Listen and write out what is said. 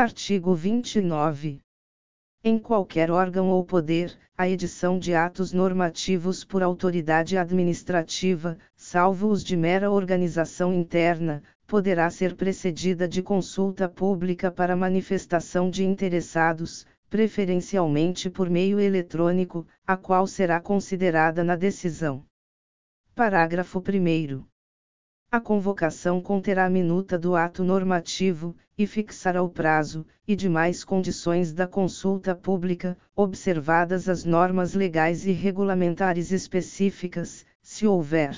Artigo 29. Em qualquer órgão ou poder, a edição de atos normativos por autoridade administrativa, salvo os de mera organização interna, poderá ser precedida de consulta pública para manifestação de interessados, preferencialmente por meio eletrônico, a qual será considerada na decisão. Parágrafo 1. A convocação conterá a minuta do ato normativo, e fixará o prazo, e demais condições da consulta pública, observadas as normas legais e regulamentares específicas, se houver.